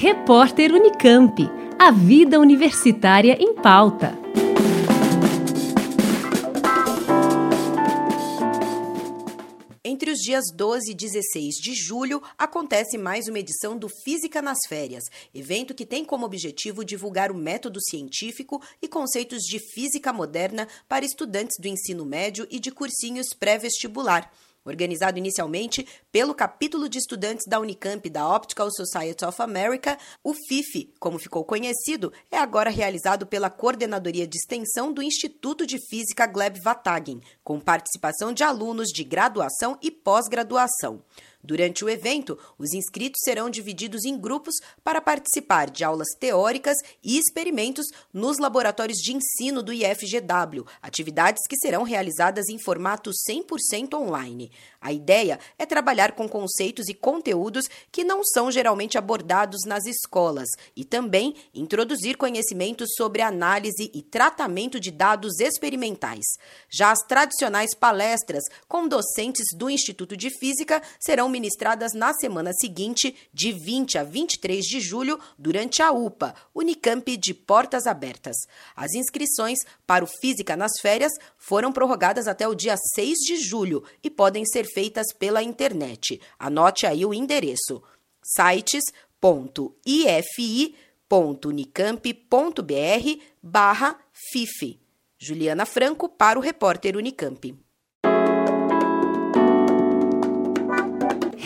Repórter Unicamp. A vida universitária em pauta. Entre os dias 12 e 16 de julho, acontece mais uma edição do Física nas Férias, evento que tem como objetivo divulgar o método científico e conceitos de física moderna para estudantes do ensino médio e de cursinhos pré-vestibular. Organizado inicialmente pelo capítulo de estudantes da Unicamp da Optical Society of America, o FIFE, como ficou conhecido, é agora realizado pela Coordenadoria de Extensão do Instituto de Física Gleb Vatagen, com participação de alunos de graduação e pós-graduação. Durante o evento, os inscritos serão divididos em grupos para participar de aulas teóricas e experimentos nos laboratórios de ensino do IFGW, atividades que serão realizadas em formato 100% online. A ideia é trabalhar com conceitos e conteúdos que não são geralmente abordados nas escolas e também introduzir conhecimentos sobre análise e tratamento de dados experimentais. Já as tradicionais palestras com docentes do Instituto de Física serão serão ministradas na semana seguinte, de 20 a 23 de julho, durante a UPA, Unicamp de Portas Abertas. As inscrições para o Física nas Férias foram prorrogadas até o dia 6 de julho e podem ser feitas pela internet. Anote aí o endereço: sites.ifi.unicamp.br barra FIFE. Juliana Franco para o repórter Unicamp.